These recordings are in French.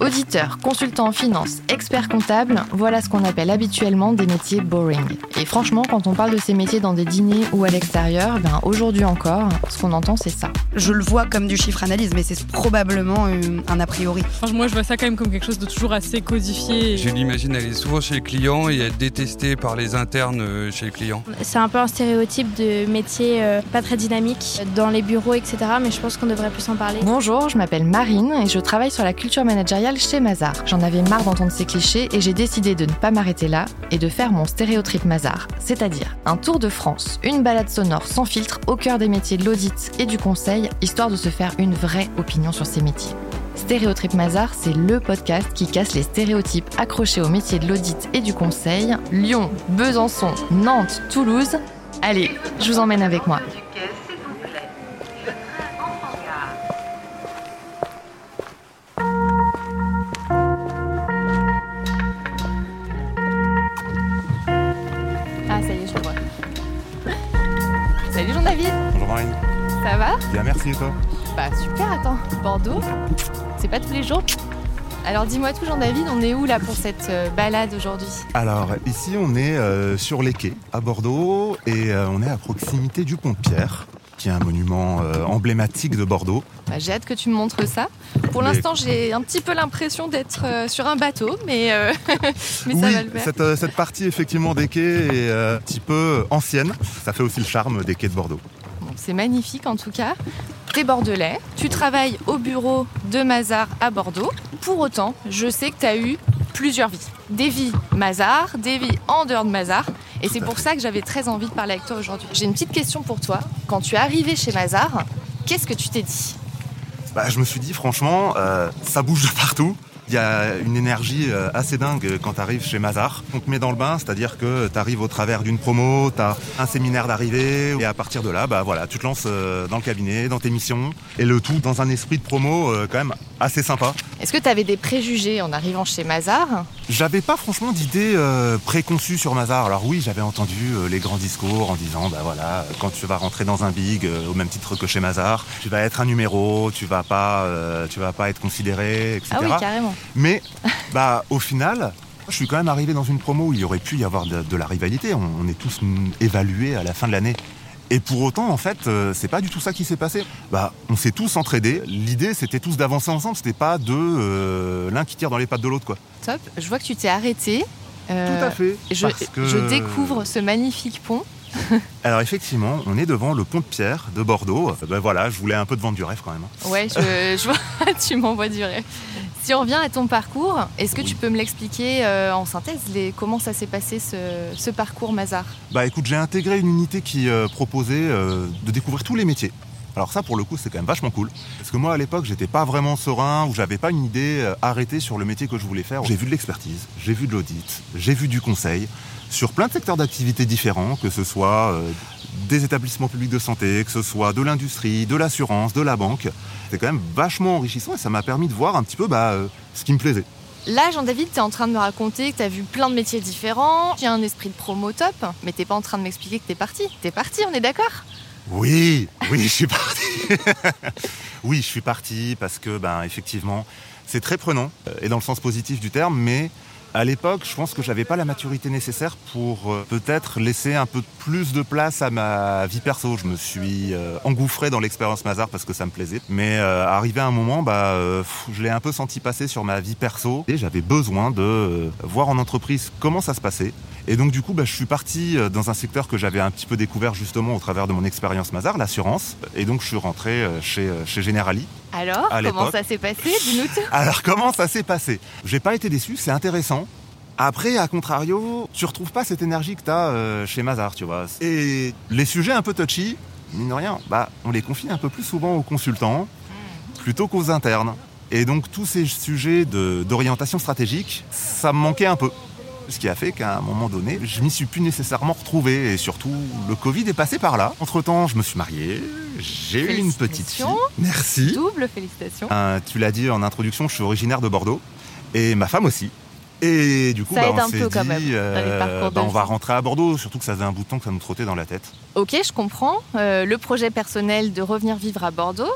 Auditeur, consultant en finance, expert comptable, voilà ce qu'on appelle habituellement des métiers boring. Et franchement, quand on parle de ces métiers dans des dîners ou à l'extérieur, ben aujourd'hui encore, ce qu'on entend c'est ça. Je le vois comme du chiffre analyse, mais c'est probablement euh, un a priori. Moi, je vois ça quand même comme quelque chose de toujours assez codifié. Je l'imagine aller souvent chez le client et être détesté par les internes euh, chez le client. C'est un peu un stéréotype de métier euh, pas très dynamique dans les bureaux, etc. Mais je pense qu'on devrait plus en parler. Bonjour, je m'appelle Marine et je travaille sur la culture managériale chez Mazar. J'en avais marre d'entendre ces clichés et j'ai décidé de ne pas m'arrêter là et de faire mon stéréotrip Mazar, c'est-à-dire un tour de France, une balade sonore sans filtre au cœur des métiers de l'audit et du conseil, histoire de se faire une vraie opinion sur ces métiers. Stéréotrip Mazar, c'est le podcast qui casse les stéréotypes accrochés aux métiers de l'audit et du conseil. Lyon, Besançon, Nantes, Toulouse. Allez, je vous emmène avec moi. Salut Jean-David, Bonjour Marine. ça va? Bien, merci et toi? Bah super, attends, Bordeaux, c'est pas tous les jours? Alors dis-moi tout Jean-David, on est où là pour cette euh, balade aujourd'hui? Alors, ici on est euh, sur les quais à Bordeaux et euh, on est à proximité du pont de Pierre, qui est un monument euh, emblématique de Bordeaux. Bah, J'ai hâte que tu me montres ça. Pour Mais- l'instant, j'ai un petit peu l'impression d'être euh, sur un bateau, mais, euh, mais ça oui, va le faire. cette, cette partie effectivement des quais est un petit peu ancienne. Ça fait aussi le charme des quais de Bordeaux. Bon, c'est magnifique en tout cas. T'es bordelais, tu travailles au bureau de Mazar à Bordeaux. Pour autant, je sais que tu as eu plusieurs vies. Des vies Mazar, des vies en dehors de Mazar. Et c'est pour fait. ça que j'avais très envie de parler avec toi aujourd'hui. J'ai une petite question pour toi. Quand tu es arrivé chez Mazar, qu'est-ce que tu t'es dit? Bah, je me suis dit franchement, euh, ça bouge de partout. Il y a une énergie euh, assez dingue quand tu arrives chez Mazar. On te met dans le bain, c'est-à-dire que tu arrives au travers d'une promo, tu as un séminaire d'arrivée, et à partir de là, bah voilà, tu te lances euh, dans le cabinet, dans tes missions, et le tout dans un esprit de promo quand même assez sympa. Est-ce que tu avais des préjugés en arrivant chez Mazar? J'avais pas franchement d'idées euh, préconçues sur Mazar. Alors oui, j'avais entendu euh, les grands discours en disant, bah voilà, quand tu vas rentrer dans un big, euh, au même titre que chez Mazar, tu vas être un numéro, tu vas pas, tu vas pas être considéré, etc. Ah oui, carrément. Mais bah au final, je suis quand même arrivé dans une promo où il y aurait pu y avoir de, de la rivalité. On, on est tous mm, évalués à la fin de l'année. Et pour autant, en fait, euh, c'est pas du tout ça qui s'est passé. Bah, on s'est tous entraidés. L'idée, c'était tous d'avancer ensemble. C'était pas de euh, l'un qui tire dans les pattes de l'autre, quoi. Top. Je vois que tu t'es arrêté. Euh, tout à fait. Je, parce que- je découvre ce magnifique pont. Alors effectivement, on est devant le pont de Pierre de Bordeaux. Ben voilà, je voulais un peu de vendre du rêve quand même. hein. Ouais, je, je vois, tu m'envoies du rêve. Si on revient à ton parcours, est-ce que tu peux me l'expliquer euh, en synthèse Comment ça s'est passé ce, parcours Mazar? Bah écoute, j'ai intégré une unité qui euh, proposait euh, de découvrir tous les métiers. Alors ça, pour le coup, c'est quand même vachement cool. Parce que moi, à l'époque, j'étais pas vraiment serein ou j'avais pas une idée arrêtée sur le métier que je voulais faire. J'ai vu de l'expertise, j'ai vu de l'audit, j'ai vu du conseil sur plein de secteurs d'activité différents, que ce soit des établissements publics de santé, que ce soit de l'industrie, de l'assurance, de la banque. C'est quand même vachement enrichissant et ça m'a permis de voir un petit peu bah, euh, ce qui me plaisait. Là, Jean-David, tu es en train de me raconter que tu as vu plein de métiers différents, qu'il y a un esprit de promo top, mais t'es pas en train de m'expliquer que t'es parti. T'es parti, on est d'accord? Oui, oui, je suis parti. oui, je suis parti parce que, ben, effectivement, c'est très prenant, euh, et dans le sens positif du terme, mais à l'époque, je pense que j'avais pas la maturité nécessaire pour euh, peut-être laisser un peu plus de place à ma vie perso. Je me suis euh, engouffré dans l'expérience Mazar parce que ça me plaisait. Mais euh, arrivé à un moment, bah, euh, je l'ai un peu senti passer sur ma vie perso et j'avais besoin de voir en entreprise comment ça se passait. Et donc du coup, bah, je suis parti dans un secteur que j'avais un petit peu découvert justement au travers de mon expérience Mazar, l'assurance. Et donc je suis rentré chez, chez Generali. Alors, comment ça s'est passé Dis-nous tout. Alors comment ça s'est passé? J'ai pas été déçu, c'est intéressant. Après, à contrario, tu retrouves pas cette énergie que t'as euh, chez Mazar, tu vois. Et les sujets un peu touchy, mine de rien, bah, on les confie un peu plus souvent aux consultants plutôt qu'aux internes. Et donc tous ces sujets d'orientation stratégique, ça me manquait un peu. Ce qui a fait qu'à un moment donné, je m'y suis plus nécessairement retrouvé. Et surtout, le Covid est passé par là. Entre-temps, je me suis marié, j'ai eu une petite fille. Merci. Double félicitations. Euh, tu l'as dit en introduction, je suis originaire de Bordeaux et ma femme aussi. Et du coup, bah, on s'est dit, quand même, de bah, on va rentrer à Bordeaux, surtout que ça faisait un bout de temps que ça nous trottait dans la tête. Ok, je comprends. Euh, le projet personnel de revenir vivre à Bordeaux.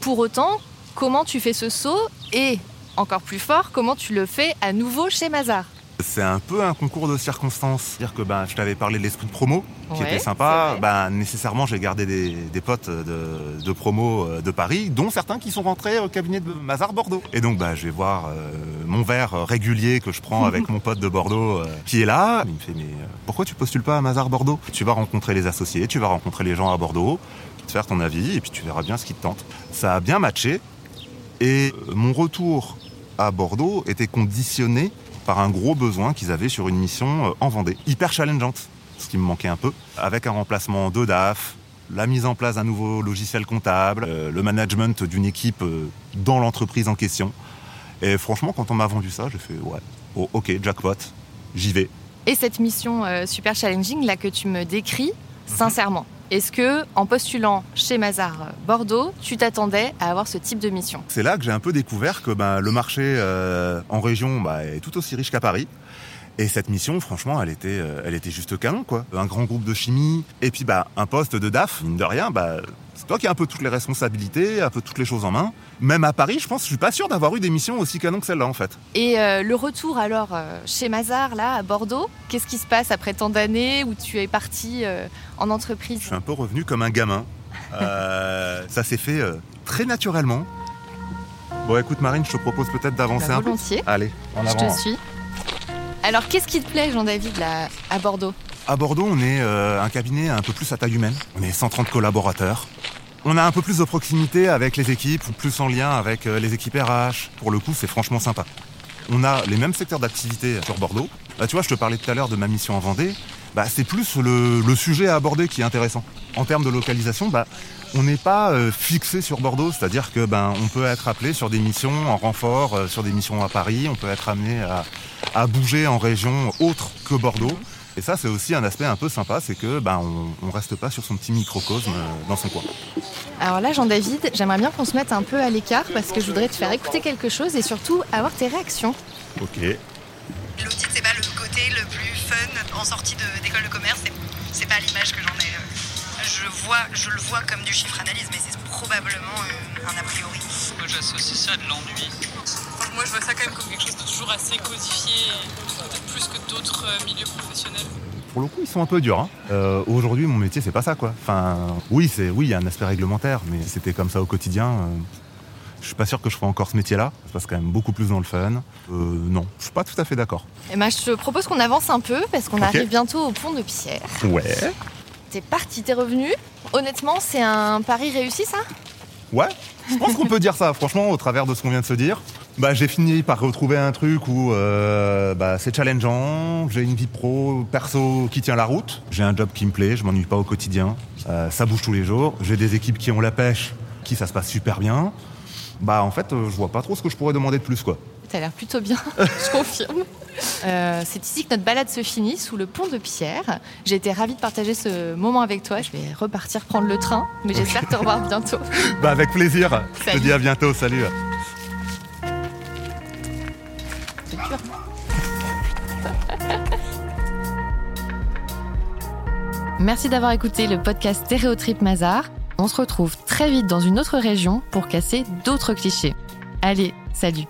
Pour autant, comment tu fais ce saut? Et encore plus fort, comment tu le fais à nouveau chez Mazar? C'est un peu un concours de circonstances. C'est-à-dire que ben, je t'avais parlé de l'esprit de promo, qui Ouais, était sympa. Ben, nécessairement, j'ai gardé des, des potes de, de promo euh, de Paris, dont certains qui sont rentrés au cabinet de Mazar Bordeaux. Et donc, ben, je vais voir euh, mon verre euh, régulier que je prends avec mon pote de Bordeaux euh, qui est là. Il me fait, mais euh, pourquoi tu postules pas à Mazar Bordeaux? Tu vas rencontrer les associés, tu vas rencontrer les gens à Bordeaux, te faire ton avis, et puis tu verras bien ce qui te tente. Ça a bien matché. Et euh, mon retour à Bordeaux était conditionné par un gros besoin qu'ils avaient sur une mission euh, en Vendée, hyper challengeante, ce qui me manquait un peu, avec un remplacement de DAF, la mise en place d'un nouveau logiciel comptable, euh, le management d'une équipe euh, dans l'entreprise en question. Et franchement, quand on m'a vendu ça, j'ai fait ouais, oh, ok, jackpot, j'y vais. Et cette mission euh, super challenging là que tu me décris, Mhm. sincèrement, est-ce que en postulant chez Mazar Bordeaux, tu t'attendais à avoir ce type de mission? C'est là que j'ai un peu découvert que ben, le marché euh, en région bah, est tout aussi riche qu'à Paris. Et cette mission, franchement, elle était, euh, elle était juste canon, quoi. Un grand groupe de chimie, et puis bah, un poste de DAF, mine de rien, bah, c'est toi qui as un peu toutes les responsabilités, un peu toutes les choses en main. Même à Paris, je pense, je suis pas sûr d'avoir eu des missions aussi canon que celle-là, en fait. Et euh, le retour alors euh, chez Mazar là à Bordeaux, qu'est-ce qui se passe après tant d'années où tu es parti euh, en Je entreprise suis un peu revenu comme un gamin. Ça s'est fait très naturellement. Bon, écoute, Marine, je te propose peut-être d'avancer Bah, un peu. Allez, en Je avant. te suis. Alors qu'est-ce qui te plaît Jean-David là à Bordeaux? À Bordeaux, on est euh, un cabinet un peu plus à taille humaine. On est 130 collaborateurs. On a un peu plus de proximité avec les équipes, ou plus en lien avec euh, les équipes RH. Pour le coup, c'est franchement sympa. On a les mêmes secteurs d'activité sur Bordeaux. Bah, tu vois, je te parlais tout à l'heure de ma mission en Vendée. Bah, c'est plus le, le sujet à aborder qui est intéressant. En termes de localisation, bah, on n'est pas euh, fixé sur Bordeaux, c'est-à-dire que ben on peut être appelé sur des missions en renfort, euh, sur des missions à Paris, on peut être amené à, à bouger en région autre que Bordeaux. Et ça, c'est aussi un aspect un peu sympa, c'est que ben on, on reste pas sur son petit microcosme euh, dans son coin. Alors là Jean-David, j'aimerais bien qu'on se mette un peu à l'écart parce que je voudrais te faire écouter quelque chose et surtout avoir tes réactions. Ok. Fun en sortie de- d'école de, commerce. c'est- C'est pas l'image que j'en ai. euh. Je, vois, je le vois comme du chiffre analyse, mais c'est probablement euh, un a priori. Moi j'associe ça à de l'ennui. Moi, je vois ça quand même comme quelque chose de toujours assez codifié, peut-être plus que d'autres euh, milieux professionnels. Pour le coup, ils sont un peu durs. hein. Euh, Aujourd'hui, mon métier, c'est pas ça, quoi. Enfin, oui, c'est oui, il y a un aspect réglementaire, mais c'était comme ça au quotidien. Je suis pas sûr que je ferai encore ce métier-là. Ça se passe quand même beaucoup plus dans le fun. Euh, non, je suis pas tout à fait d'accord. Et ben, je te propose qu'on avance un peu parce qu'on arrive bientôt au pont de Pierre. Ouais. T'es parti, t'es revenu. Honnêtement, c'est un pari réussi ça? Ouais, je pense qu'on peut dire ça, franchement, au travers de ce qu'on vient de se dire. Bah, j'ai fini par retrouver un truc où euh, bah, c'est challengeant, j'ai une vie pro, perso qui tient la route, j'ai un job qui me plaît, je m'ennuie pas au quotidien, euh, ça bouge tous les jours, j'ai des équipes qui ont la pêche, qui ça se passe super bien. Bah en fait, euh, je vois pas trop ce que je pourrais demander de plus quoi. T'as l'air plutôt bien, je confirme. Euh, c'est ici que notre balade se finit, sous le pont de Pierre. J'ai été ravie de partager ce moment avec toi. Je vais repartir prendre le train, mais j'espère te revoir bientôt. Bah avec plaisir, je te dis à bientôt, salut. Dur. Merci d'avoir écouté le podcast Stéréotrip Mazar. On se retrouve très vite dans une autre région pour casser d'autres clichés. Allez, salut